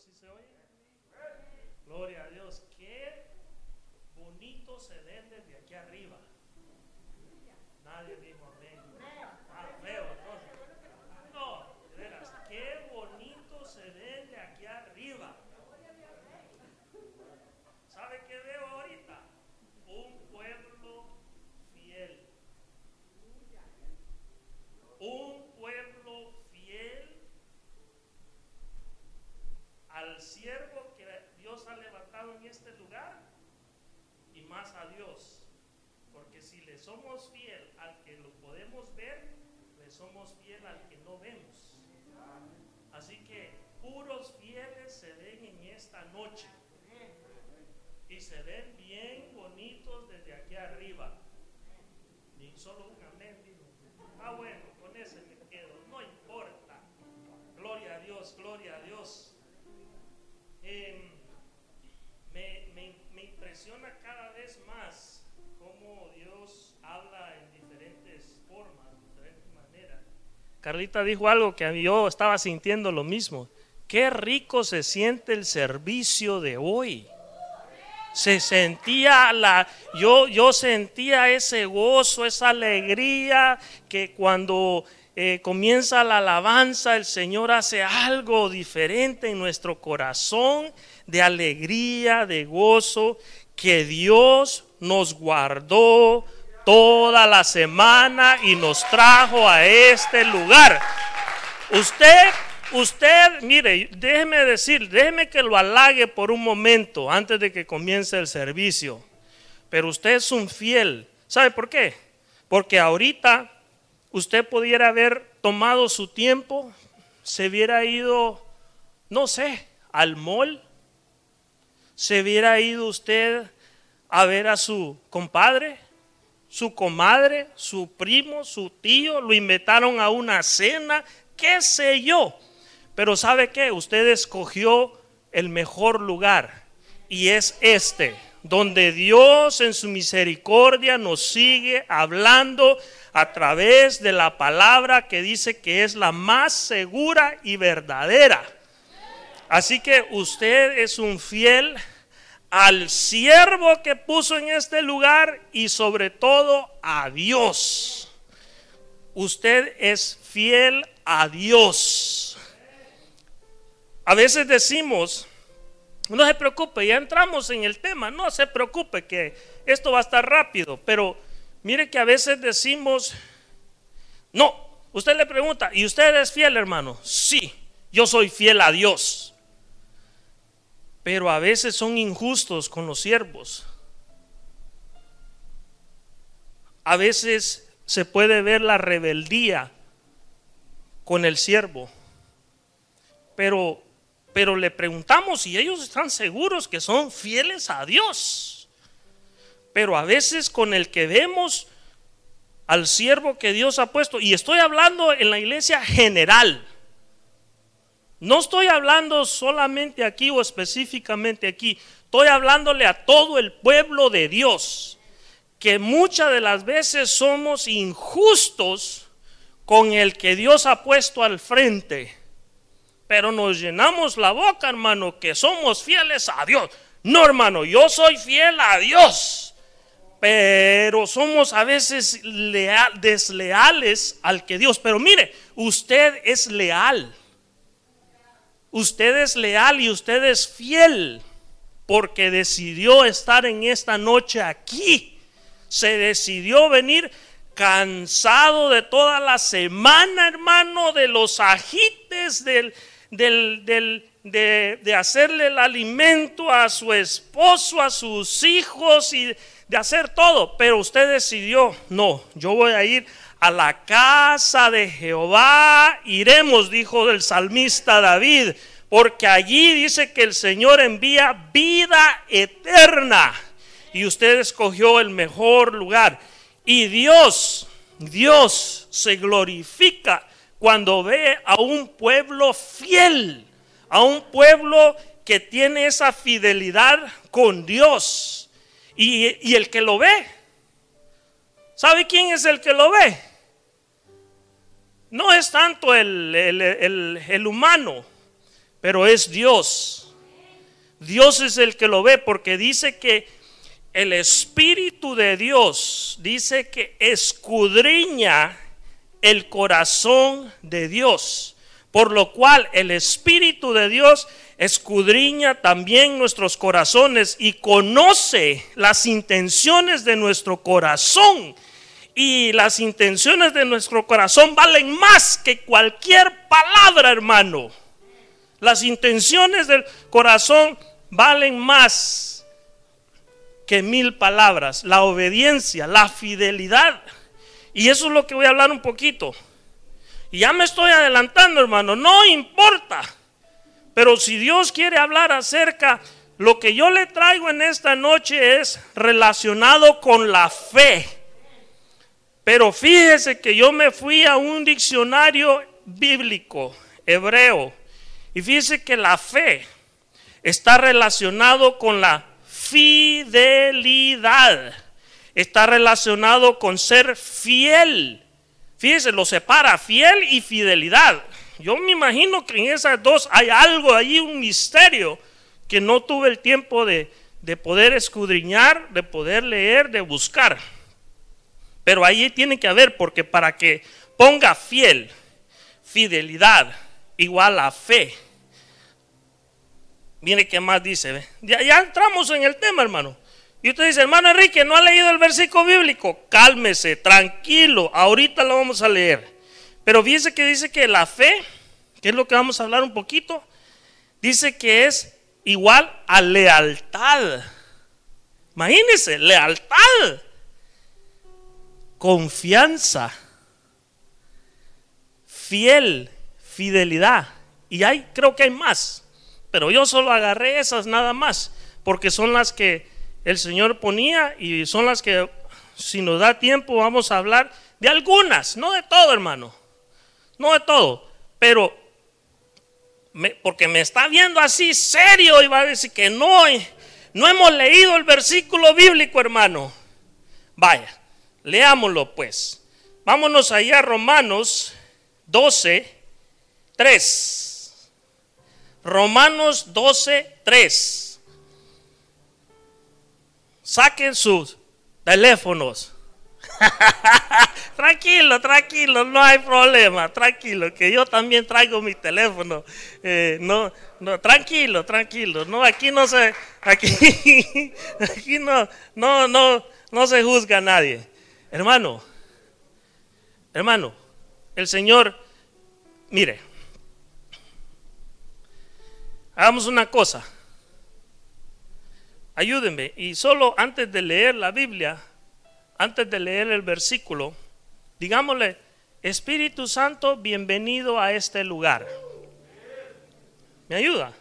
¿sí se oye? Gloria a Dios. Qué bonito se ve desde aquí arriba. Nadie dijo amén. Ah, feo, entonces. No, de veras, qué bonito se ve de aquí arriba. ¿Sabe qué veo ahorita? Un pueblo fiel. Un pueblo fiel al siervo que Dios ha levantado en este lugar y más a Dios. Porque si le somos fiel al que lo podemos ver, le somos fiel al que no vemos. Así que puros fieles se ven en esta noche. Y se ven bien bonitos desde aquí arriba. Ni solo un amén dijo. Ah, bueno, Me, me- me impresiona cada vez más cómo Dios habla en diferentes formas, diferentes maneras. Carlita dijo algo que yo estaba sintiendo lo mismo. Qué rico se siente el servicio de hoy. Se sentía la, yo, yo sentía ese gozo, esa alegría que cuando eh, comienza la alabanza, el Señor hace algo diferente en nuestro corazón, de alegría, de gozo, que Dios nos guardó toda la semana y nos trajo a este lugar. Usted, usted, mire, déjeme decir, déjeme que lo halague por un momento antes de que comience el servicio. Pero usted es un fiel. ¿Sabe por qué? Porque ahorita usted pudiera haber tomado su tiempo, se hubiera ido, no sé, al mall, se hubiera ido usted a ver a su compadre, su comadre, su primo, su tío, lo invitaron a una cena, qué sé yo. Pero ¿sabe qué? Usted escogió el mejor lugar y es este, donde Dios en su misericordia nos sigue hablando a través de la palabra que dice que es la más segura y verdadera. Así que usted es un fiel al siervo que puso en este lugar y sobre todo a Dios. Usted es fiel a Dios. A veces decimos, no se preocupe, ya entramos en el tema, no se preocupe que esto va a estar rápido, pero mire que a veces decimos, no, usted le pregunta, ¿y usted es fiel hermano? Sí, yo soy fiel a Dios pero a veces son injustos con los siervos. A veces se puede ver la rebeldía con el siervo. Pero pero le preguntamos si ellos están seguros que son fieles a Dios. Pero a veces con el que vemos al siervo que Dios ha puesto, y estoy hablando en la iglesia general, no estoy hablando solamente aquí o específicamente aquí, estoy hablándole a todo el pueblo de Dios, que muchas de las veces somos injustos con el que Dios ha puesto al frente, pero nos llenamos la boca, hermano, que somos fieles a Dios. No, hermano, yo soy fiel a Dios, pero somos a veces leal- desleales al que Dios. Pero mire, usted es leal. Usted es leal y usted es fiel porque decidió estar en esta noche aquí. Se decidió venir cansado de toda la semana, hermano, de los ajites, del, de, de hacerle el alimento a su esposo, a sus hijos y de hacer todo. Pero usted decidió, no, yo voy a ir a la casa de Jehová, iremos, dijo el salmista David, porque allí dice que el Señor envía vida eterna. Y usted escogió el mejor lugar. Y Dios, Dios se glorifica cuando ve a un pueblo fiel, a un pueblo que tiene esa fidelidad con Dios. Y, el que lo ve, ¿sabe quién es el que lo ve? No es tanto el- el humano, pero es Dios. Dios es el que lo ve porque dice que el Espíritu de Dios dice que escudriña el corazón de Dios, por lo cual el Espíritu de Dios escudriña también nuestros corazones y conoce las intenciones de nuestro corazón. Y las intenciones de nuestro corazón valen más que cualquier palabra, hermano. Las intenciones del corazón valen más que mil palabras. La obediencia, la fidelidad. Y eso es lo que voy a hablar un poquito. Y ya me estoy adelantando, hermano. No importa. Pero si Dios quiere hablar acerca, lo que yo le traigo en esta noche es relacionado con la fe. Pero fíjese que yo me fui a un diccionario bíblico hebreo y fíjese que la fe está relacionado con la fidelidad. Está relacionado con ser fiel. Fíjese, lo separa fiel y fidelidad. Yo me imagino que en esas dos hay algo ahí, un misterio que no tuve el tiempo de, de poder escudriñar, de poder leer, de buscar. Pero ahí tiene que haber, porque para que ponga fiel, fidelidad, igual a fe. Mire qué más dice. Ya entramos en el tema, hermano. Y usted dice, hermano Enrique, no ha leído el versículo bíblico. Cálmese, tranquilo, ahorita lo vamos a leer. Pero fíjese que dice que la fe, que es lo que vamos a hablar un poquito, dice que es igual a lealtad. Imagínese, lealtad, confianza, fiel, fidelidad. Y hay, creo que hay más, pero yo solo agarré esas nada más, porque son las que el Señor ponía y son las que, si nos da tiempo, vamos a hablar de algunas, no de todo, hermano no de todo, pero porque me está viendo así serio y va a decir que no, no hemos leído el versículo bíblico, hermano. Vaya, leámoslo pues. Vámonos allá a Romanos 12, 3. Romanos 12, 3. Saquen sus teléfonos. tranquilo, tranquilo, no hay problema, tranquilo, que yo también traigo mi teléfono. Eh, no, no, tranquilo, tranquilo, no, aquí no se, aquí, aquí no, no, no, no se juzga a nadie. Hermano, hermano, el Señor, mire, hagamos una cosa. Ayúdenme y solo antes de leer la Biblia, antes de leer el versículo, digámosle, Espíritu Santo, bienvenido a este lugar. ¿Me ayuda?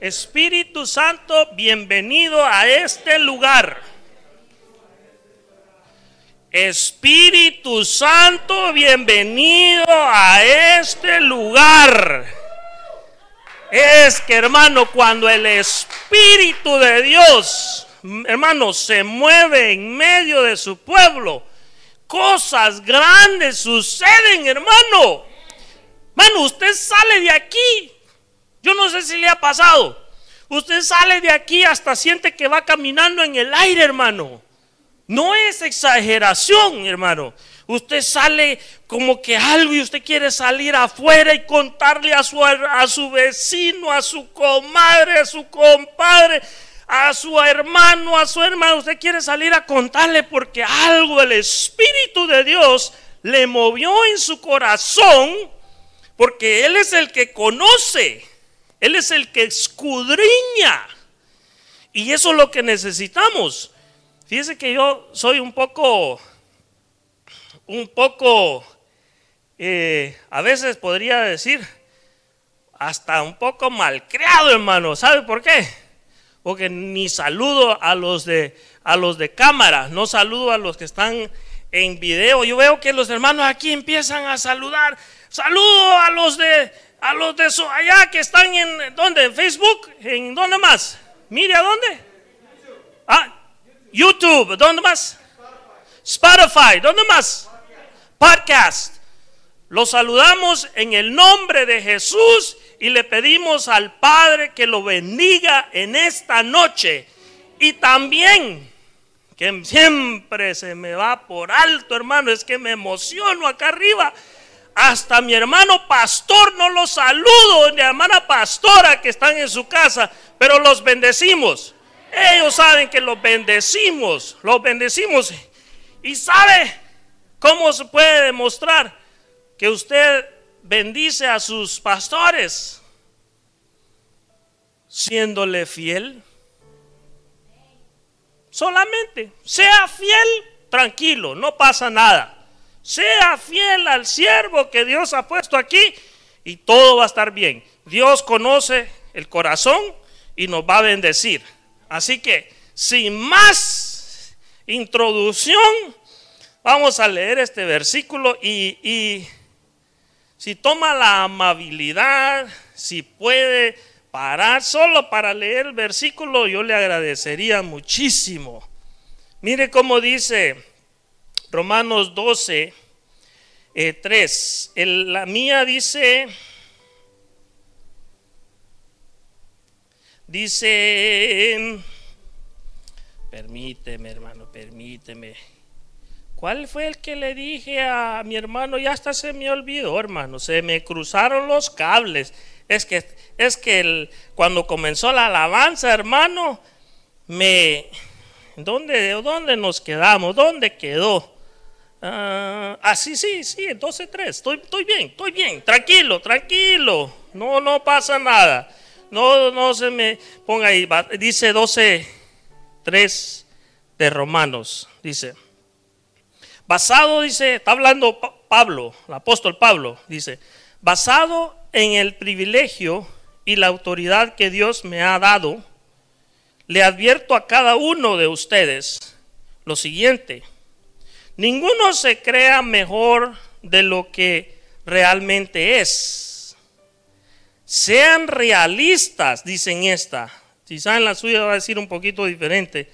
Espíritu Santo, bienvenido a este lugar. Espíritu Santo, bienvenido a este lugar. Es que hermano, cuando el Espíritu de Dios hermano, se mueve en medio de su pueblo. Cosas grandes suceden, hermano. Hermano, usted sale de aquí. Yo no sé si le ha pasado. Usted sale de aquí hasta siente que va caminando en el aire, hermano. No es exageración, hermano. Usted sale como que algo y usted quiere salir afuera y contarle a su, a su vecino, a su comadre, a su compadre a su hermano, a su hermano, usted quiere salir a contarle porque algo el Espíritu de Dios le movió en su corazón, porque Él es el que conoce, Él es el que escudriña. Y eso es lo que necesitamos. Fíjese que yo soy un poco, un poco, eh, a veces podría decir, hasta un poco malcriado, hermano. ¿Sabe por qué? porque ni saludo a los de a los de cámara, no saludo a los que están en video. Yo veo que los hermanos aquí empiezan a saludar. Saludo a los de a los de allá que están en ¿dónde? ¿En Facebook? ¿En dónde más? Mire a dónde? Ah, YouTube, ¿dónde más? Spotify, ¿dónde más? Podcast. Lo saludamos en el nombre de Jesús y le pedimos al Padre que lo bendiga en esta noche. Y también, que siempre se me va por alto, hermano, es que me emociono acá arriba. Hasta mi hermano pastor no los saludo, mi hermana pastora que están en su casa, pero los bendecimos. Ellos saben que los bendecimos, los bendecimos. Y sabe cómo se puede demostrar que usted bendice a sus pastores siéndole fiel. Solamente sea fiel, tranquilo, no pasa nada. Sea fiel al siervo que Dios ha puesto aquí y todo va a estar bien. Dios conoce el corazón y nos va a bendecir. Así que, sin más introducción, vamos a leer este versículo y, y si toma la amabilidad, si puede parar solo para leer el versículo, yo le agradecería muchísimo. Mire cómo dice Romanos 12, 3. Eh, la mía dice, dice, permíteme hermano, permíteme. ¿Cuál fue el que le dije a mi hermano? Ya hasta se me olvidó, hermano. Se me cruzaron los cables. Es que, es que cuando comenzó la alabanza, hermano, me... ¿Dónde, ¿Dónde nos quedamos? ¿Dónde quedó? Ah, sí, sí, sí, 12.3. Estoy, estoy bien, estoy bien. Tranquilo, tranquilo. No, no pasa nada. No, no se me ponga ahí. Dice 12.3 de Romanos. Dice. Basado, dice, está hablando Pablo, el apóstol Pablo, dice, basado en el privilegio y la autoridad que Dios me ha dado, le advierto a cada uno de ustedes lo siguiente, ninguno se crea mejor de lo que realmente es. Sean realistas, dicen esta. Si saben la suya va a decir un poquito diferente.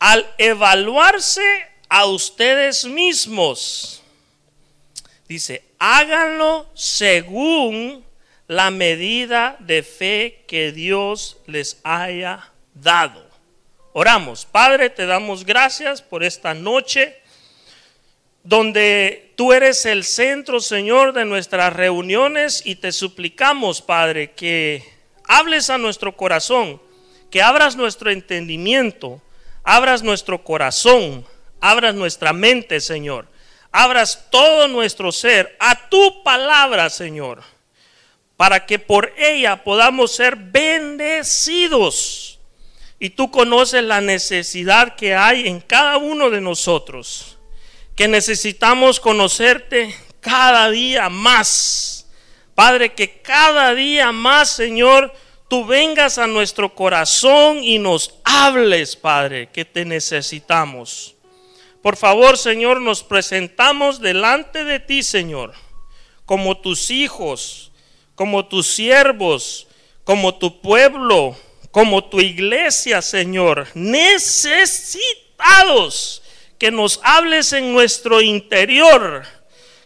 Al evaluarse a ustedes mismos. Dice, háganlo según la medida de fe que Dios les haya dado. Oramos, Padre, te damos gracias por esta noche donde tú eres el centro, Señor, de nuestras reuniones y te suplicamos, Padre, que hables a nuestro corazón, que abras nuestro entendimiento, abras nuestro corazón abras nuestra mente, Señor. Abras todo nuestro ser a tu palabra, Señor, para que por ella podamos ser bendecidos. Y tú conoces la necesidad que hay en cada uno de nosotros, que necesitamos conocerte cada día más. Padre, que cada día más, Señor, tú vengas a nuestro corazón y nos hables, Padre, que te necesitamos. Por favor, Señor, nos presentamos delante de ti, Señor, como tus hijos, como tus siervos, como tu pueblo, como tu iglesia, Señor, necesitados que nos hables en nuestro interior,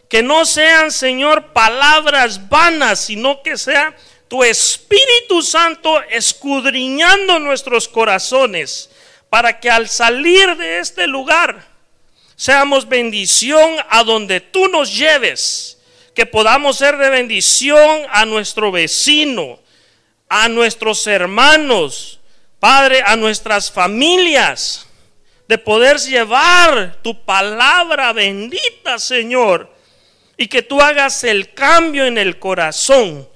que no sean, Señor, palabras vanas, sino que sea tu Espíritu Santo escudriñando nuestros corazones, para que al salir de este lugar, seamos bendición a donde tú nos lleves, que podamos ser de bendición a nuestro vecino, a nuestros hermanos, Padre, a nuestras familias, de poder llevar tu palabra bendita, Señor, y que tú hagas el cambio en el corazón.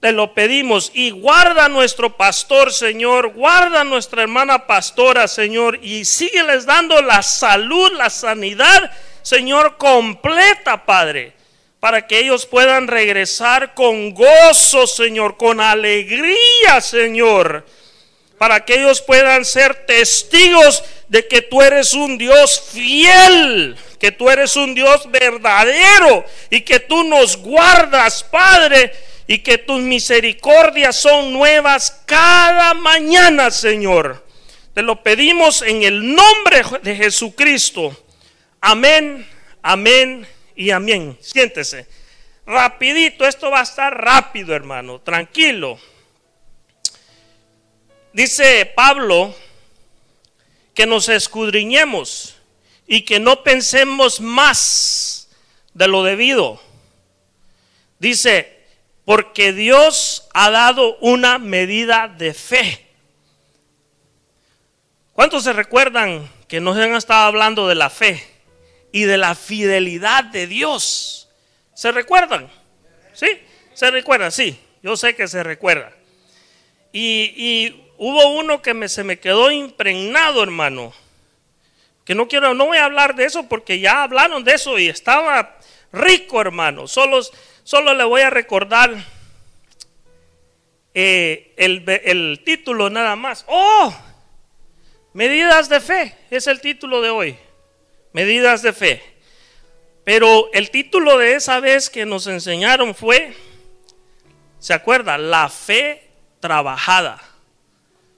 Te lo pedimos y guarda nuestro pastor, Señor, guarda nuestra hermana pastora, Señor, y sígueles dando la salud, la sanidad, Señor, completa, Padre, para que ellos puedan regresar con gozo, Señor, con alegría, Señor, para que ellos puedan ser testigos de que tú eres un Dios fiel, que tú eres un Dios verdadero y que tú nos guardas, Padre y que tus misericordias son nuevas cada mañana, Señor. Te lo pedimos en el nombre de Jesucristo. Amén, amén y amén. Siéntese. Rapidito, esto va a estar rápido, hermano. Tranquilo. Dice Pablo que nos escudriñemos y que no pensemos más de lo debido. Dice, porque Dios ha dado una medida de fe. ¿Cuántos se recuerdan que nos han estado hablando de la fe y de la fidelidad de Dios? ¿Se recuerdan? ¿Sí? ¿Se recuerdan? Sí, yo sé que se recuerdan. Y, hubo uno que se me quedó impregnado, hermano. Que no quiero, no voy a hablar de eso porque ya hablaron de eso y estaba rico, hermano. Solo, solo le voy a recordar eh, el, el título nada más. ¡Oh! Medidas de fe es el título de hoy. Medidas de fe. Pero el título de esa vez que nos enseñaron fue, ¿se acuerda? La fe trabajada.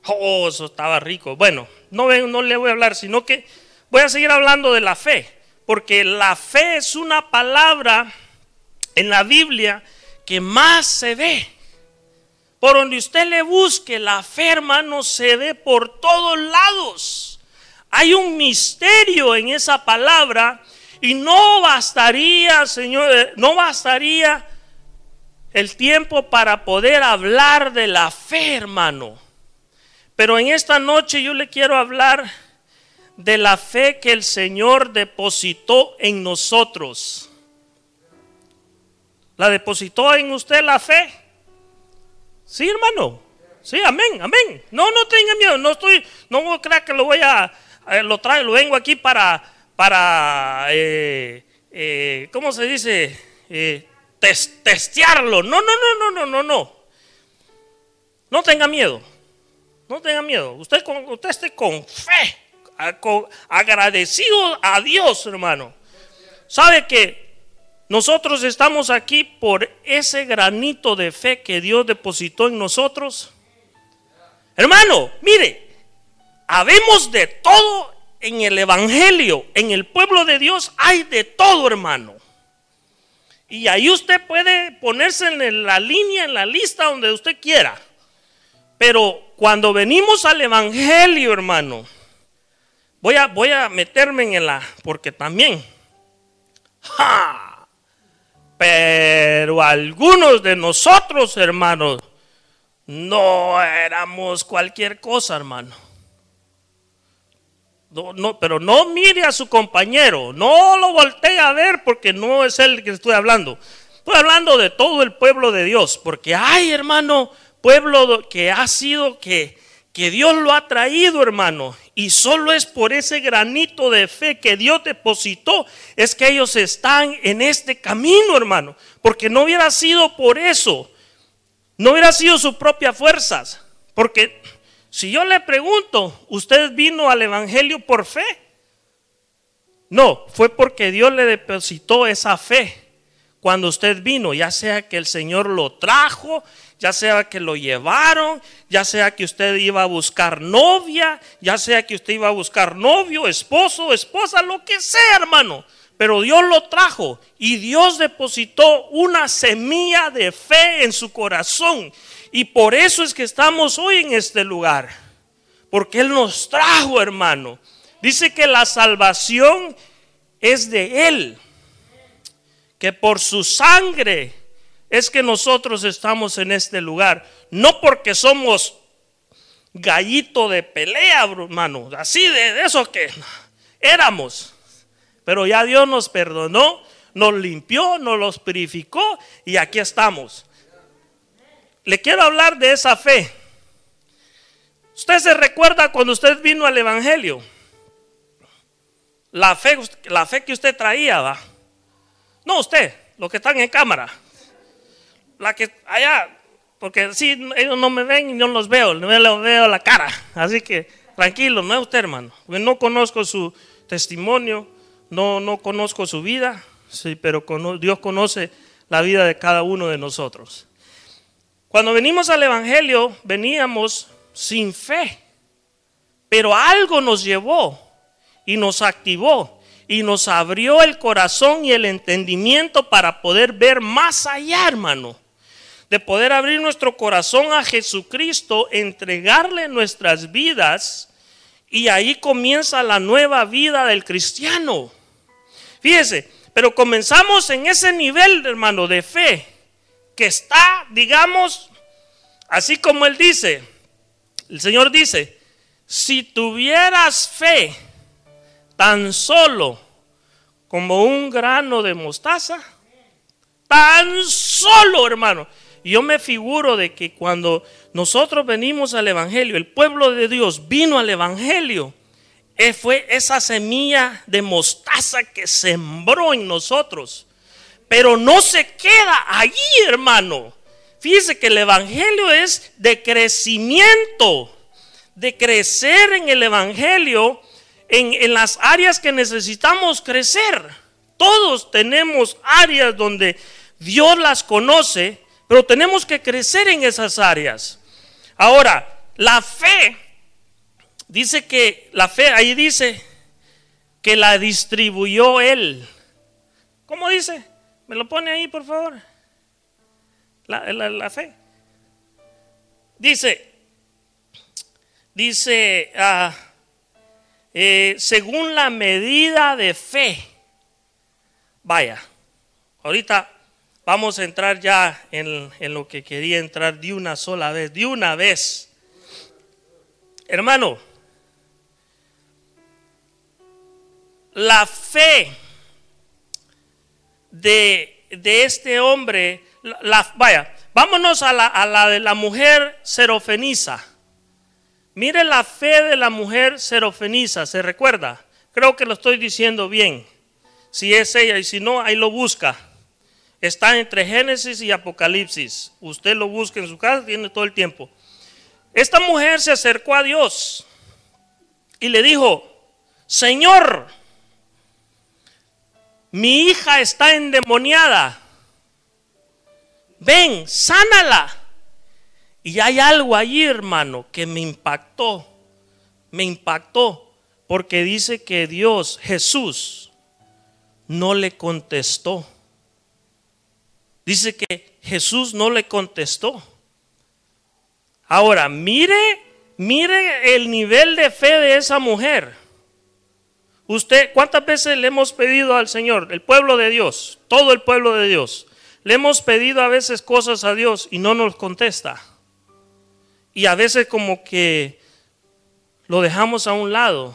Oh, eso estaba rico. Bueno, no, no le voy a hablar, sino que voy a seguir hablando de la fe. Porque la fe es una palabra en la Biblia que más se ve. Por donde usted le busque, la fe, hermano, se ve por todos lados. Hay un misterio en esa palabra y no bastaría, Señor, eh, no bastaría el tiempo para poder hablar de la fe, hermano. Pero en esta noche yo le quiero hablar de la fe que el Señor depositó en nosotros. ¿La depositó en usted la fe? Sí, hermano. Sí, amén, amén. No, no tenga miedo. No estoy, no creer que lo voy a, lo traigo, lo vengo aquí para, para, eh, eh, ¿cómo se dice? Eh, testearlo. No, no, no, no, no, no, no. No tenga miedo. No tenga miedo. Usted, usted esté con fe, agradecido a Dios, hermano. ¿Sabe que nosotros estamos aquí por ese granito de fe que Dios depositó en nosotros. Hermano, mire, habemos de todo en el Evangelio, en el pueblo de Dios hay de todo, hermano. Y ahí usted puede ponerse en la línea, en la lista donde usted quiera. Pero cuando venimos al Evangelio, hermano, voy a, voy a meterme en la, porque también, ¡ja! Pero algunos de nosotros, hermanos, no éramos cualquier cosa, hermano. No, no, pero no mire a su compañero, no lo voltee a ver porque no es el que estoy hablando. Estoy hablando de todo el pueblo de Dios, porque hay, hermano, pueblo que ha sido que que Dios lo ha traído, hermano. Y solo es por ese granito de fe que Dios depositó, es que ellos están en este camino, hermano. Porque no hubiera sido por eso, no hubiera sido sus propias fuerzas. Porque si yo le pregunto, ¿usted vino al Evangelio por fe? No, fue porque Dios le depositó esa fe cuando usted vino, ya sea que el Señor lo trajo ya sea que lo llevaron, ya sea que usted iba a buscar novia, ya sea que usted iba a buscar novio, esposo, esposa, lo que sea, hermano. Pero Dios lo trajo y Dios depositó una semilla de fe en su corazón. Y por eso es que estamos hoy en este lugar. Porque Él nos trajo, hermano. Dice que la salvación es de Él. Que por su sangre es que nosotros estamos en este lugar, no porque somos gallito de pelea, hermano, así de, eso que éramos, pero ya Dios nos perdonó, nos limpió, nos los purificó y aquí estamos. Le quiero hablar de esa fe. Usted se recuerda cuando usted vino al Evangelio. La fe, la fe que usted traía, va. No usted, los que están en cámara la que allá, porque si ellos no me ven y no los veo, no les veo la cara. Así que tranquilo, no es usted, hermano. No conozco su testimonio, no, no conozco su vida, sí, pero Dios conoce la vida de cada uno de nosotros. Cuando venimos al Evangelio, veníamos sin fe, pero algo nos llevó y nos activó y nos abrió el corazón y el entendimiento para poder ver más allá, hermano. De poder abrir nuestro corazón a Jesucristo, entregarle nuestras vidas y ahí comienza la nueva vida del cristiano. Fíjese, pero comenzamos en ese nivel, hermano, de fe que está, digamos, así como él dice, el Señor dice, si tuvieras fe tan solo como un grano de mostaza, tan solo, hermano. Yo me figuro de que cuando nosotros venimos al Evangelio, el pueblo de Dios vino al Evangelio, eh, fue esa semilla de mostaza que sembró en nosotros. Pero no se queda allí, hermano. Fíjese que el Evangelio es de crecimiento, de crecer en el Evangelio en, en las áreas que necesitamos crecer. Todos tenemos áreas donde Dios las conoce, pero tenemos que crecer en esas áreas. Ahora, la fe Dice que la fe, ahí dice que la distribuyó él. ¿Cómo dice? ¿Me lo pone ahí, por favor? La, fe. Dice, dice, eh, según la medida de fe. Vaya, ahorita vamos a entrar ya en, en lo que quería entrar de una sola vez, de una vez. Hermano, la fe de, este hombre, la, vaya, vámonos a la, a la de la mujer serofeniza. Mire la fe de la mujer serofeniza, ¿se recuerda? Creo que lo estoy diciendo bien. Si es ella y si no, ahí lo busca. Está entre Génesis y Apocalipsis. Usted lo busca en su casa, tiene todo el tiempo. Esta mujer se acercó a Dios y le dijo, Señor, mi hija está endemoniada. Ven, sánala. Y hay algo allí, hermano, que me impactó. Me impactó porque dice que Dios, Jesús, no le contestó. Dice que Jesús no le contestó. Ahora, mire, mire el nivel de fe de esa mujer. Usted, ¿cuántas veces le hemos pedido al Señor, el pueblo de Dios, todo el pueblo de Dios? Le hemos pedido a veces cosas a Dios y no nos contesta. Y a veces como que lo dejamos a un lado.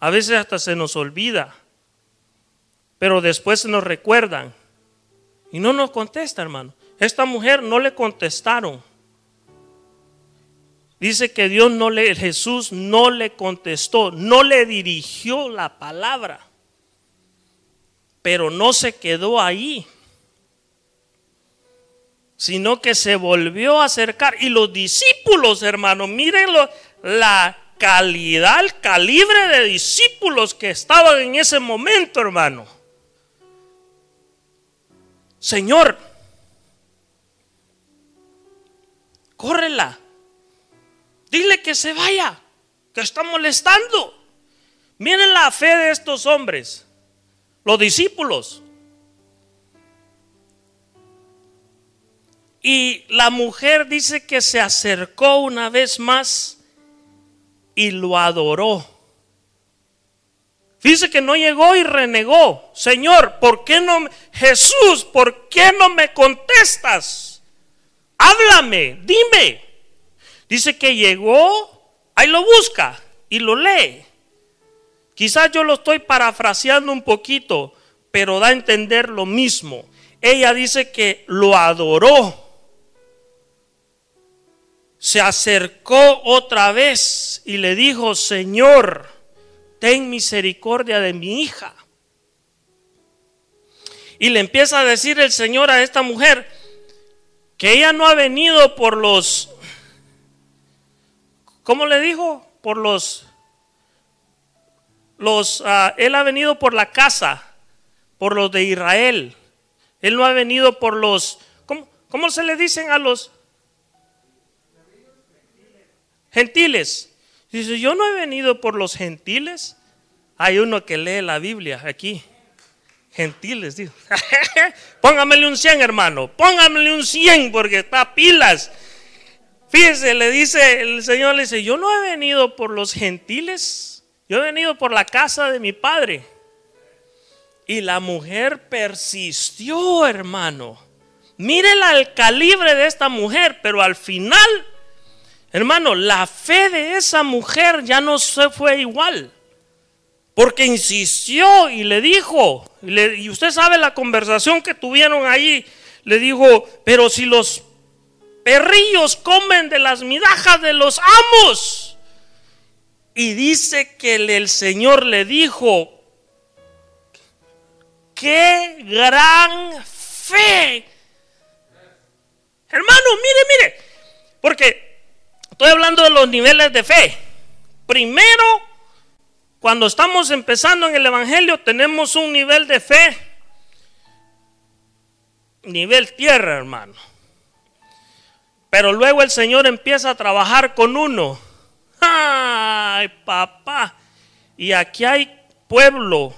A veces hasta se nos olvida. Pero después nos recuerdan. Y no nos contesta, hermano. Esta mujer no le contestaron. Dice que Dios no le, Jesús no le contestó, no le dirigió la palabra, pero no se quedó ahí, sino que se volvió a acercar. Y los discípulos, hermanos, miren la calidad, el calibre de discípulos que estaban en ese momento, hermano. Señor, córrela Dile que se vaya, que está molestando. Miren la fe de estos hombres, los discípulos. Y la mujer dice que se acercó una vez más y lo adoró. Dice que no llegó y renegó. Señor, ¿por qué no Jesús, ¿por qué no me contestas? Háblame, dime. Dice que llegó, ahí lo busca y lo lee. Quizás yo lo estoy parafraseando un poquito, pero da a entender lo mismo. Ella dice que lo adoró. Se acercó otra vez y le dijo, Señor, ten misericordia de mi hija. Y le empieza a decir el Señor a esta mujer que ella no ha venido por los ¿Cómo le dijo? Por los, los, ah, él ha venido por la casa, por los de Israel. Él no ha venido por los, ¿cómo, se le dicen a los gentiles? Dice, yo no he venido por los gentiles. Hay uno que lee la Biblia aquí. Gentiles, digo. Póngamele un 100, hermano. Póngamele un 100 porque está pilas. Fíjese, le dice el Señor, le dice, yo no he venido por los gentiles, yo he venido por la casa de mi padre. Y la mujer persistió, hermano. Mírela el calibre de esta mujer, pero al final, hermano, la fe de esa mujer ya no se fue igual. Porque insistió y le dijo, y, usted sabe la conversación que tuvieron ahí, le dijo, pero si los perrillos comen de las migajas de los amos. Y dice que el Señor le dijo, qué gran fe. Hermano, mire, mire, porque estoy hablando de los niveles de fe. Primero, cuando estamos empezando en el Evangelio, tenemos un nivel de fe, nivel tierra, hermano. Pero luego el Señor empieza a trabajar con uno. ¡Ay, papá! Y aquí hay pueblo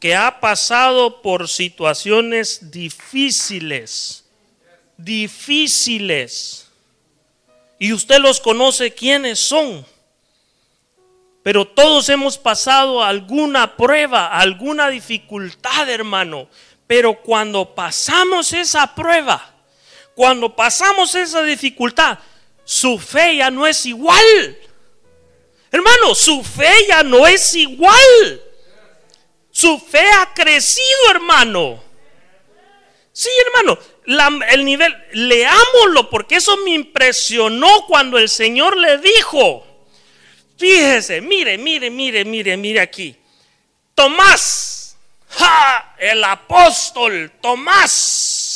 que ha pasado por situaciones difíciles. Difíciles. Y usted los conoce quiénes son. Pero todos hemos pasado alguna prueba, alguna dificultad, hermano. Pero cuando pasamos esa prueba, cuando pasamos esa dificultad, su fe ya no es igual. Hermano, su fe ya no es igual. Su fe ha crecido, hermano. Sí, hermano, el nivel, leámoslo porque eso me impresionó cuando el Señor le dijo, fíjese, mire, mire, mire, mire, mire aquí. Tomás, el apóstol Tomás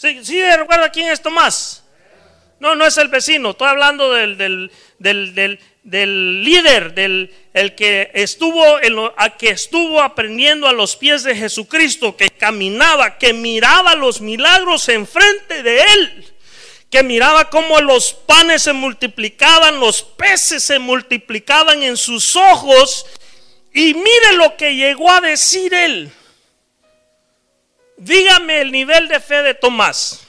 ¿Sí, sí recuerda quién es Tomás? No, no es el vecino, estoy hablando del, del, líder, del el que estuvo, en que estuvo aprendiendo a los pies de Jesucristo, que caminaba, que miraba los milagros enfrente de él, que miraba cómo los panes se multiplicaban, los peces se multiplicaban en sus ojos, y mire lo que llegó a decir él. Dígame el nivel de fe de Tomás.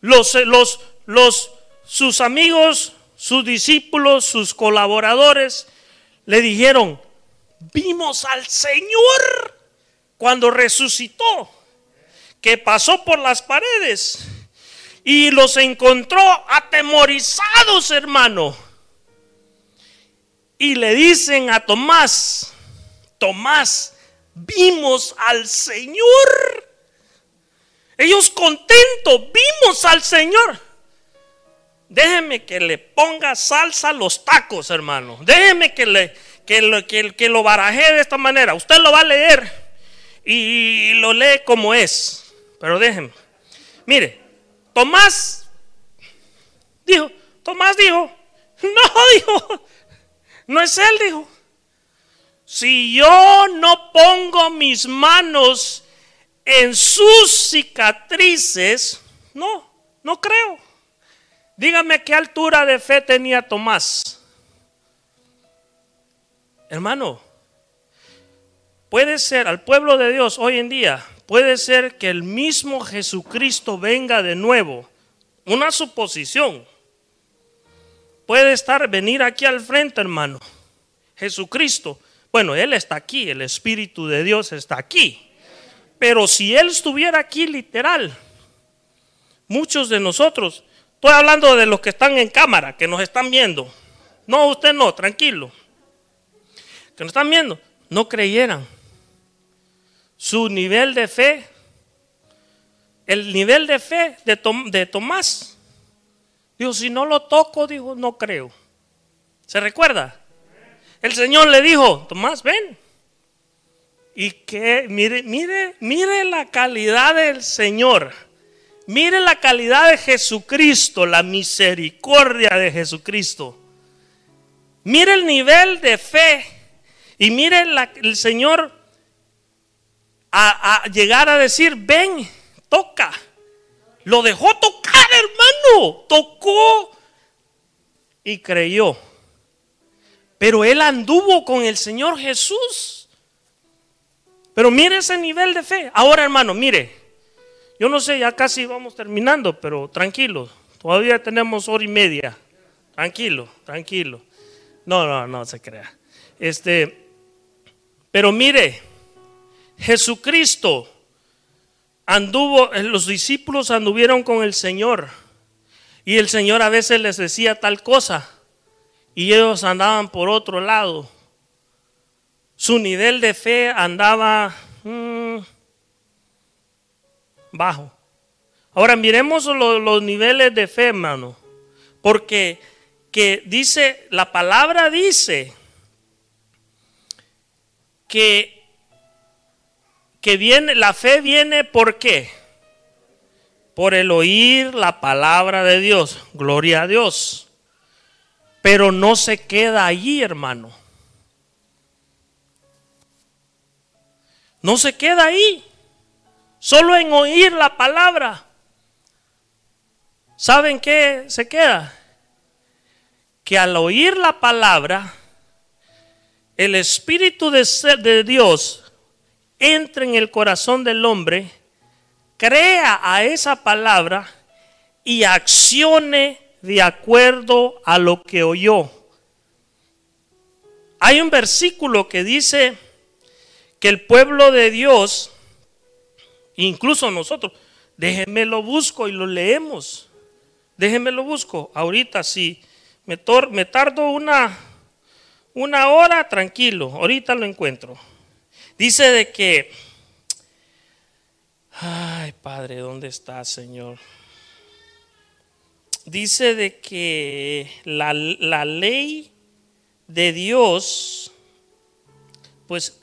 Los, los, los, sus amigos, sus discípulos, sus colaboradores le dijeron, vimos al Señor cuando resucitó, que pasó por las paredes y los encontró atemorizados, hermano. Y le dicen a Tomás, Tomás, vimos al Señor. Ellos contentos, vimos al Señor. Déjeme que le ponga salsa a los tacos, hermano. Déjeme que, le, que, lo, que, que lo baraje de esta manera. Usted lo va a leer y lo lee como es. Pero déjeme. Mire, Tomás dijo, Tomás dijo, no, dijo, no es él, dijo. Si yo no pongo mis manos en sus cicatrices, no, no creo. Dígame qué altura de fe tenía Tomás. Hermano, puede ser al pueblo de Dios hoy en día, puede ser que el mismo Jesucristo venga de nuevo. Una suposición. Puede estar, venir aquí al frente, hermano. Jesucristo bueno, Él está aquí, el Espíritu de Dios está aquí. Pero si Él estuviera aquí literal, muchos de nosotros, estoy hablando de los que están en cámara, que nos están viendo. No, usted no, tranquilo. Que nos están viendo, no creyeran. Su nivel de fe, el nivel de fe de, de Tomás. Dijo, si no lo toco, dijo, no creo. ¿Se recuerda? El Señor le dijo, Tomás, ven. Y que, mire, mire, mire la calidad del Señor. Mire la calidad de Jesucristo, la misericordia de Jesucristo. Mire el nivel de fe. Y mire el Señor a, llegar a decir, ven, toca. Lo dejó tocar, hermano. Tocó y creyó. Pero él anduvo con el Señor Jesús. Pero mire ese nivel de fe. Ahora, hermano, mire. Yo no sé, ya casi vamos terminando, pero tranquilo. Todavía tenemos hora y media. Tranquilo, tranquilo. No, no, no se crea. Este, pero mire, Jesucristo anduvo, los discípulos anduvieron con el Señor. Y el Señor a veces les decía tal cosa. Y ellos andaban por otro lado. Su nivel de fe andaba mm, bajo. Ahora miremos los niveles de fe, hermano. Porque que dice, la palabra dice que, que viene, la fe viene por qué? Por el oír la palabra de Dios. Gloria a Dios. Pero no se queda allí, hermano. No se queda ahí. Solo en oír la palabra. ¿Saben qué se queda? Que al oír la palabra, el Espíritu de, de Dios entra en el corazón del hombre, crea a esa palabra y accione de acuerdo a lo que oyó. Hay un versículo que dice que el pueblo de Dios Incluso nosotros, déjenme lo busco y lo leemos. Déjenme lo busco. Ahorita sí, me, me tardo una, una hora, tranquilo, ahorita lo encuentro. Dice de que, ay Padre, ¿dónde está Señor? Dice de que la, la ley de Dios, pues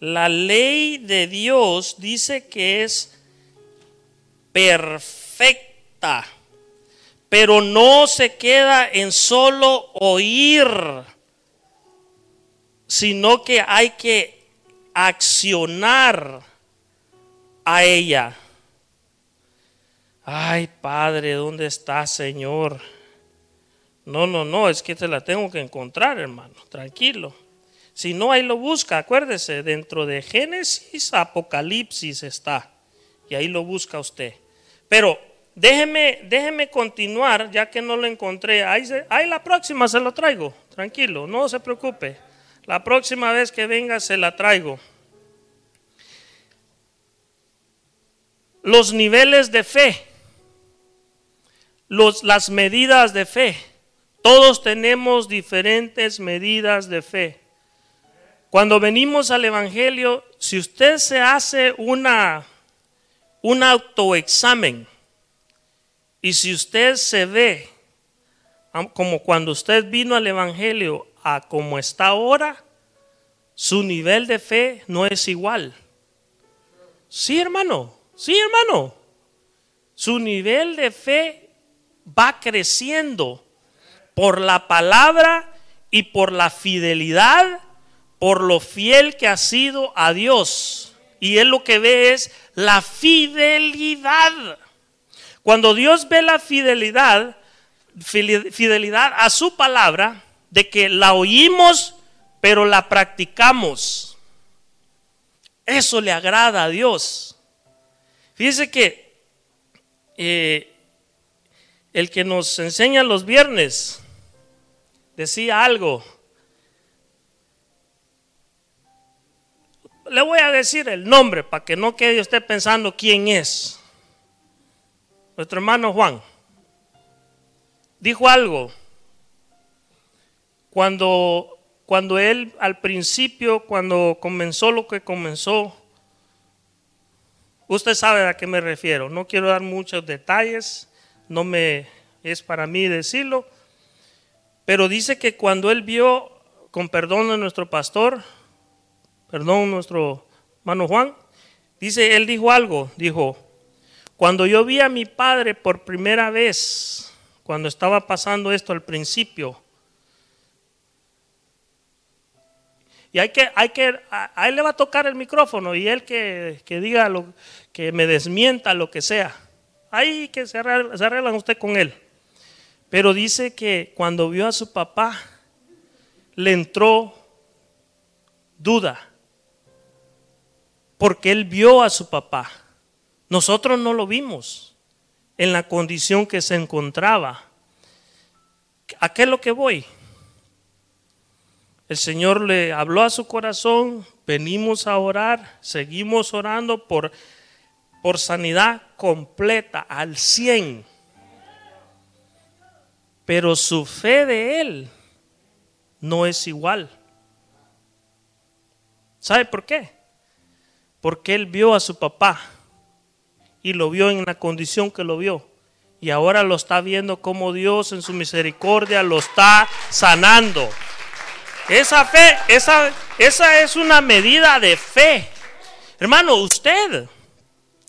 la ley de Dios dice que es perfecta, pero no se queda en solo oír, sino que hay que accionar a ella. Ay, Padre, ¿dónde está, Señor? No, no, no, es que te la tengo que encontrar, hermano. Tranquilo. Si no, ahí lo busca, acuérdese, dentro de Génesis, Apocalipsis está. Y ahí lo busca usted. Pero déjeme, déjeme continuar, ya que no lo encontré. Ahí, ahí la próxima se lo traigo, tranquilo, no se preocupe. La próxima vez que venga se la traigo. Los niveles de fe, los, las medidas de fe. Todos tenemos diferentes medidas de fe. Cuando venimos al Evangelio, si usted se hace una, un autoexamen y si usted se ve como cuando usted vino al Evangelio a como está ahora, su nivel de fe no es igual. Sí, hermano, sí, hermano. Su nivel de fe va creciendo por la palabra y por la fidelidad por lo fiel que ha sido a Dios. Y él lo que ve es la fidelidad. Cuando Dios ve la fidelidad, fidelidad a su palabra, de que la oímos, pero la practicamos. Eso le agrada a Dios. Fíjese que eh, el que nos enseña los viernes decía algo le voy a decir el nombre para que no quede usted pensando quién es. Nuestro hermano Juan dijo algo cuando, cuando él al principio, cuando comenzó lo que comenzó, usted sabe a qué me refiero. No quiero dar muchos detalles, no me es para mí decirlo, pero dice que cuando él vio, con perdón de nuestro pastor, perdón, nuestro hermano Juan, dice, él dijo algo, dijo, cuando yo vi a mi padre por primera vez, cuando estaba pasando esto al principio, y hay que, hay que, a, él le va a tocar el micrófono y él que, diga lo, que me desmienta lo que sea. Ahí que se arreglan usted con él. Pero dice que cuando vio a su papá, le entró duda, porque él vio a su papá. Nosotros no lo vimos en la condición que se encontraba. ¿A qué es lo que voy? El Señor le habló a su corazón, venimos a orar, seguimos orando por, por sanidad completa, al 100. Pero su fe de él no es igual. ¿Sabe por qué? Porque él vio a su papá y lo vio en la condición que lo vio. Y ahora lo está viendo como Dios en su misericordia lo está sanando. Esa fe, esa, esa es una medida de fe. Hermano, usted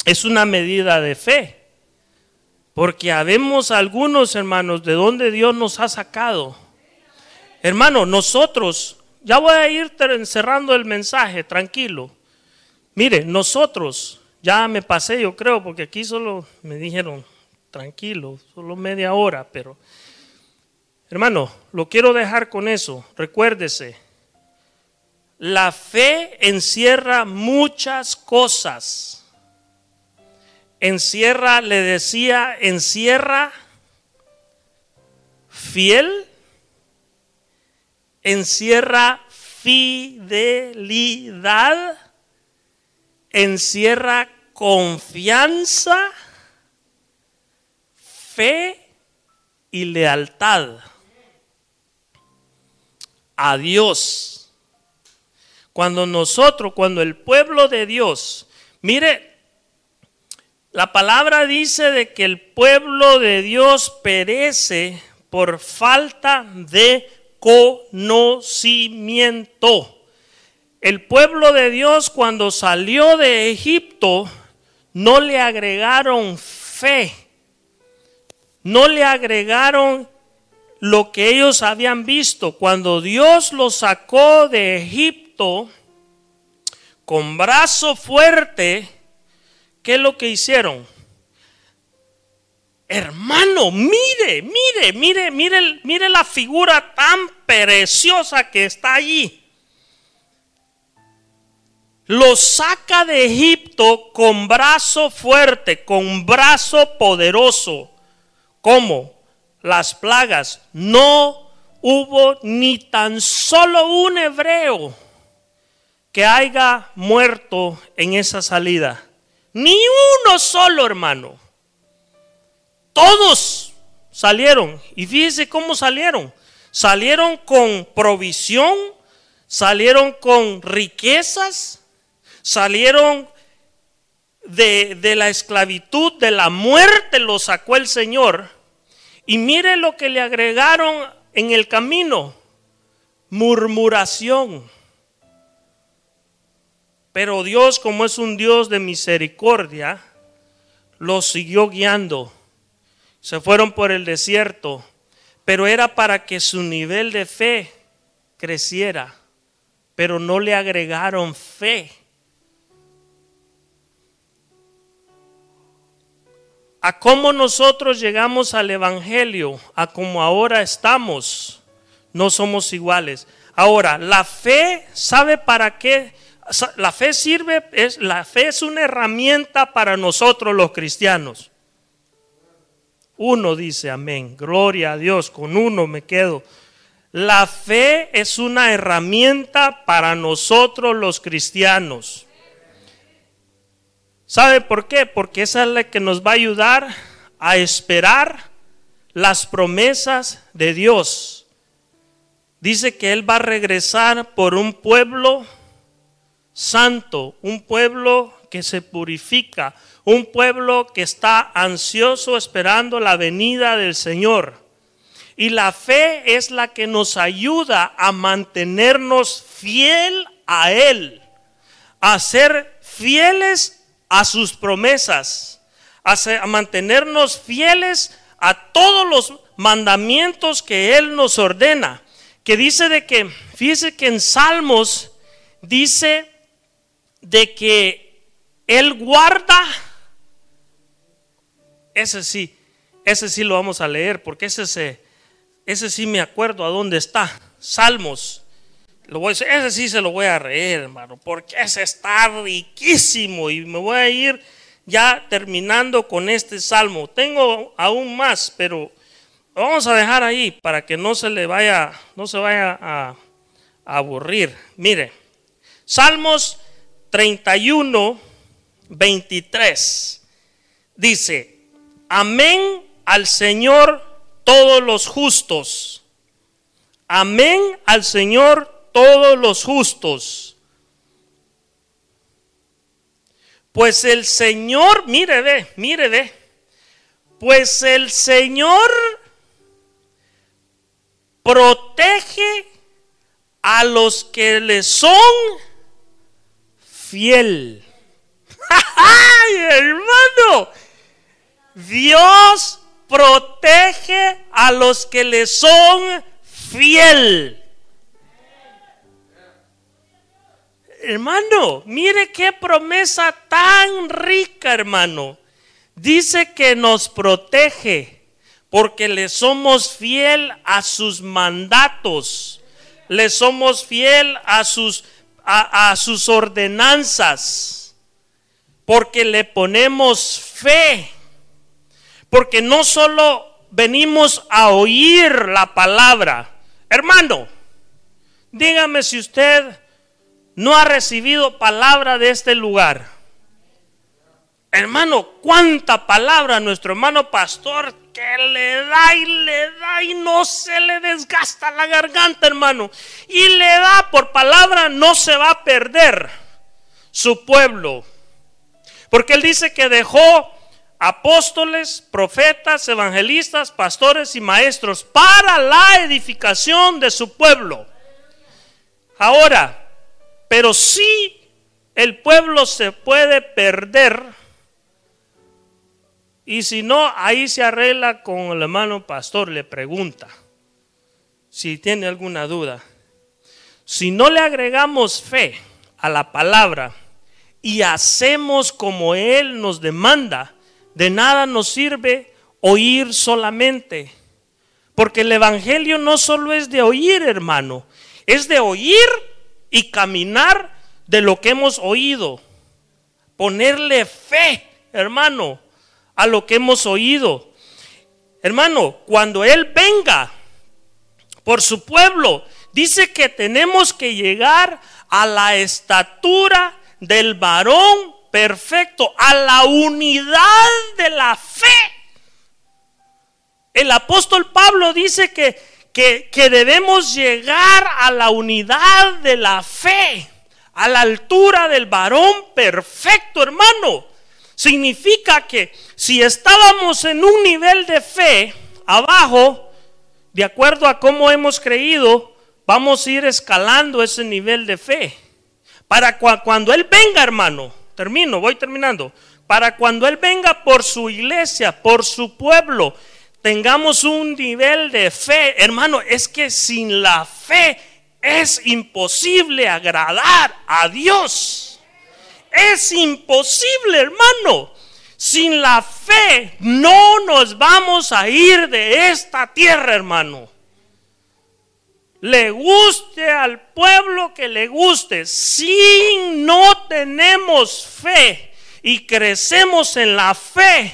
es una medida de fe. Porque habemos algunos hermanos de donde Dios nos ha sacado. Hermano, nosotros, ya voy a ir cerrando el mensaje, tranquilo. Mire, nosotros, ya me pasé yo creo, porque aquí solo me dijeron, tranquilo, solo media hora, pero hermano, lo quiero dejar con eso. Recuérdese, la fe encierra muchas cosas. Encierra, le decía, encierra fiel, encierra fidelidad, encierra confianza, fe y lealtad a Dios. Cuando nosotros, cuando el pueblo de Dios, mire, la palabra dice de que el pueblo de Dios perece por falta de conocimiento. El pueblo de Dios cuando salió de Egipto no le agregaron fe no le agregaron lo que ellos habían visto. Cuando Dios los sacó de Egipto con brazo fuerte, ¿qué es lo que hicieron? Hermano, mire, mire, mire, mire, mire la figura tan preciosa que está allí. Los saca de Egipto con brazo fuerte, con brazo poderoso. ¿Cómo? Las plagas. No hubo ni tan solo un hebreo que haya muerto en esa salida. Ni uno solo, hermano. Todos salieron. Y fíjese cómo salieron. Salieron con provisión, salieron con riquezas, salieron de, la esclavitud, de la muerte, lo sacó el Señor. Y mire lo que le agregaron en el camino, murmuración. Pero Dios, como es un Dios de misericordia, los siguió guiando. Se fueron por el desierto, pero era para que su nivel de fe creciera, pero no le agregaron fe. A cómo nosotros llegamos al Evangelio, a cómo ahora estamos, no somos iguales. Ahora, la fe, ¿sabe para qué? La fe sirve, es, la fe es una herramienta para nosotros los cristianos. Uno dice amén, gloria a Dios, con uno me quedo. La fe es una herramienta para nosotros los cristianos. ¿Sabe por qué? Porque esa es la que nos va a ayudar a esperar las promesas de Dios. Dice que Él va a regresar por un pueblo santo, un pueblo que se purifica, un pueblo que está ansioso esperando la venida del Señor. Y la fe es la que nos ayuda a mantenernos fiel a Él, a ser fieles a sus promesas, a, mantenernos fieles a todos los mandamientos que Él nos ordena. Que dice de que, fíjese que en Salmos dice de que Él guarda, ese sí, ese sí lo vamos a leer, porque ese, ese sí me acuerdo a dónde está. Salmos. Lo ese sí se lo voy a reír, hermano, porque ese está riquísimo y me voy a ir ya terminando con este salmo. Tengo aún más, pero vamos a dejar ahí para que no se le vaya, no se vaya a, a aburrir. Mire, Salmos 31, 23 dice: Amén al Señor todos los justos. Amén al Señor todos los justos. Pues el Señor, mire ve, mire ve, pues el Señor protege a los que le son fiel. ¡Ay, hermano! Dios protege a los que le son fiel. Hermano, mire qué promesa tan rica, hermano. Dice que nos protege porque le somos fiel a sus mandatos, le somos fiel a sus, a, sus ordenanzas, porque le ponemos fe porque no solo venimos a oír la palabra. Hermano, dígame si usted no ha recibido palabra de este lugar. Hermano, cuánta palabra nuestro hermano pastor que le da y le da y no se le desgasta la garganta, hermano. Y le da por palabra, no se va a perder su pueblo. Porque él dice que dejó apóstoles, profetas, evangelistas, pastores y maestros para la edificación de su pueblo. Ahora, pero si el pueblo se puede perder, y si no, ahí se arregla con el hermano pastor, le pregunta si tiene alguna duda. Si no le agregamos fe a la palabra y hacemos como Él nos demanda, de nada nos sirve oír solamente. Porque el Evangelio no solo es de oír, hermano, es de oír y caminar de lo que hemos oído. Ponerle fe, hermano, a lo que hemos oído. Hermano, cuando Él venga por su pueblo, dice que tenemos que llegar a la estatura del varón perfecto, a la unidad de la fe. El apóstol Pablo dice que, que, debemos llegar a la unidad de la fe, a la altura del varón perfecto, hermano. Significa que si estábamos en un nivel de fe abajo, de acuerdo a cómo hemos creído, vamos a ir escalando ese nivel de fe. Para cuando Él venga, hermano, termino, voy terminando. Para cuando Él venga por su iglesia, por su pueblo, tengamos un nivel de fe. Hermano, es que sin la fe es imposible agradar a Dios. Es imposible, hermano. Sin la fe no nos vamos a ir de esta tierra, hermano le guste al pueblo que le guste, si no tenemos fe y crecemos en la fe,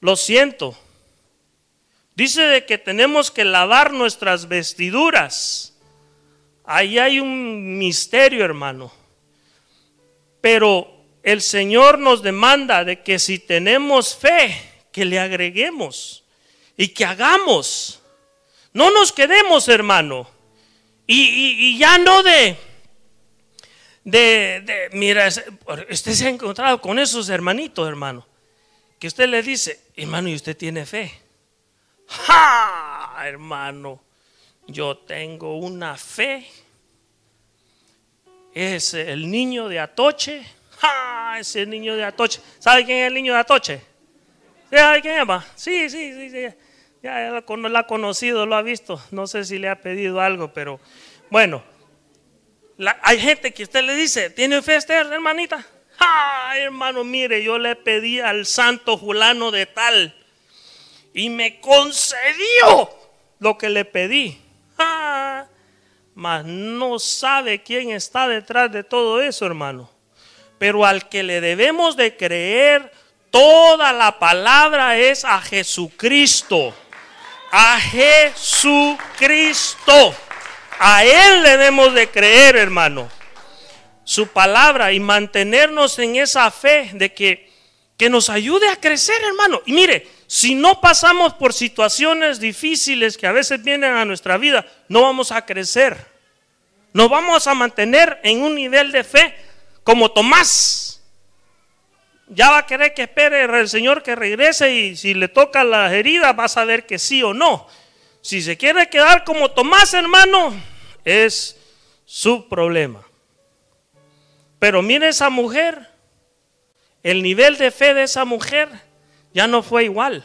lo siento. Dice de que tenemos que lavar nuestras vestiduras. Ahí hay un misterio, hermano. Pero el Señor nos demanda de que si tenemos fe, que le agreguemos y que hagamos. No nos quedemos, hermano. Y, ya no de, de, de, mira, usted se ha encontrado con esos hermanitos, hermano, que usted le dice, hermano, ¿y usted tiene fe? ¡Ja! Hermano, yo tengo una fe. Es el niño de Atoche. ¡Ja! Ese niño de Atoche. ¿Sabe quién es el niño de Atoche? ¿Sabe quién es? Sí, sí, sí, sí. Ya lo ha conocido, lo ha visto. No sé si le ha pedido algo, pero bueno. hay gente que usted le dice, ¿tiene fe este hermanita? Hermano, mire, yo le pedí al santo Julano de tal y me concedió lo que le pedí. Mas no sabe quién está detrás de todo eso, hermano. Pero al que le debemos de creer toda la palabra es a Jesucristo. A Jesucristo. A Él le debemos de creer, hermano. Su palabra y mantenernos en esa fe de que, que nos ayude a crecer, hermano. Y mire, si no pasamos por situaciones difíciles que a veces vienen a nuestra vida, no vamos a crecer. Nos vamos a mantener en un nivel de fe como Tomás. Ya va a querer que espere el Señor que regrese y si le toca las heridas va a saber que sí o no. Si se quiere quedar como Tomás, hermano, es su problema. Pero mire esa mujer, el nivel de fe de esa mujer ya no fue igual.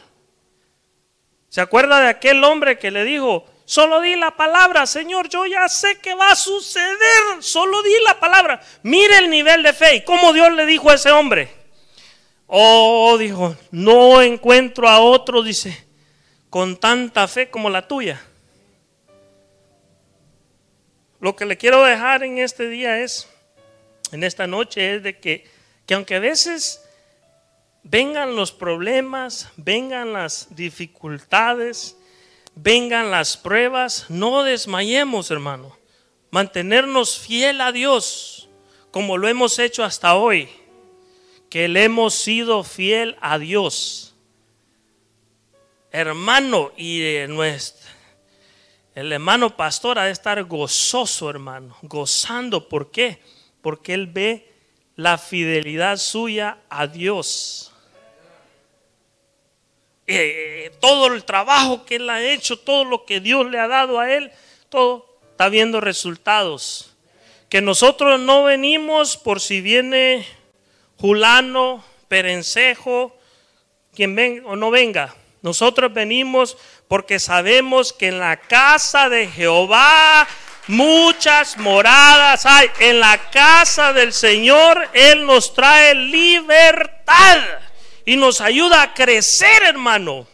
¿Se acuerda de aquel hombre que le dijo, solo di la palabra, Señor, yo ya sé que va a suceder, solo di la palabra. Mire el nivel de fe y cómo Dios le dijo a ese hombre. Oh, dijo, no encuentro a otro, dice, con tanta fe como la tuya. Lo que le quiero dejar en este día es, en esta noche, es de que, que aunque a veces vengan los problemas, vengan las dificultades, vengan las pruebas, no desmayemos, hermano. Mantenernos fiel a Dios, como lo hemos hecho hasta hoy, que le hemos sido fiel a Dios. Hermano, y nuestro el hermano pastor ha de estar gozoso, hermano, gozando. ¿Por qué? Porque él ve la fidelidad suya a Dios. Eh, todo el trabajo que él ha hecho, todo lo que Dios le ha dado a él, todo está viendo resultados. Que nosotros no venimos por si viene Julano, Perencejo, quien venga o no venga. Nosotros venimos porque sabemos que en la casa de Jehová muchas moradas hay. En la casa del Señor Él nos trae libertad y nos ayuda a crecer, hermano.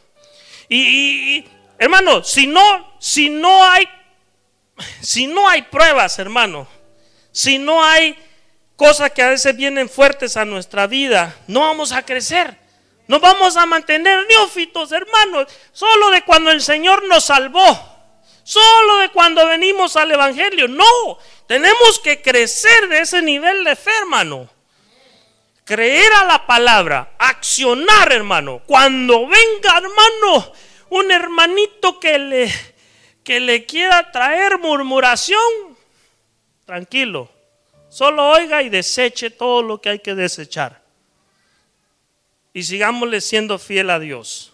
Y, hermano, si no, si no hay, si no hay pruebas, hermano, si no hay cosas que a veces vienen fuertes a nuestra vida, no vamos a crecer. No vamos a mantener neófitos, hermanos, solo de cuando el Señor nos salvó. Solo de cuando venimos al Evangelio. No, tenemos que crecer de ese nivel de fe, hermano. Creer a la palabra, accionar, hermano. Cuando venga, hermano, un hermanito que le, que le quiera traer murmuración, tranquilo. Solo oiga y deseche todo lo que hay que desechar y sigámosle siendo fiel a Dios.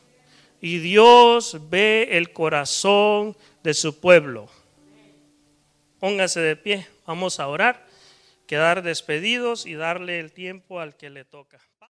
Y Dios ve el corazón de su pueblo. Póngase de pie, vamos a orar, quedar despedidos y darle el tiempo al que le toca.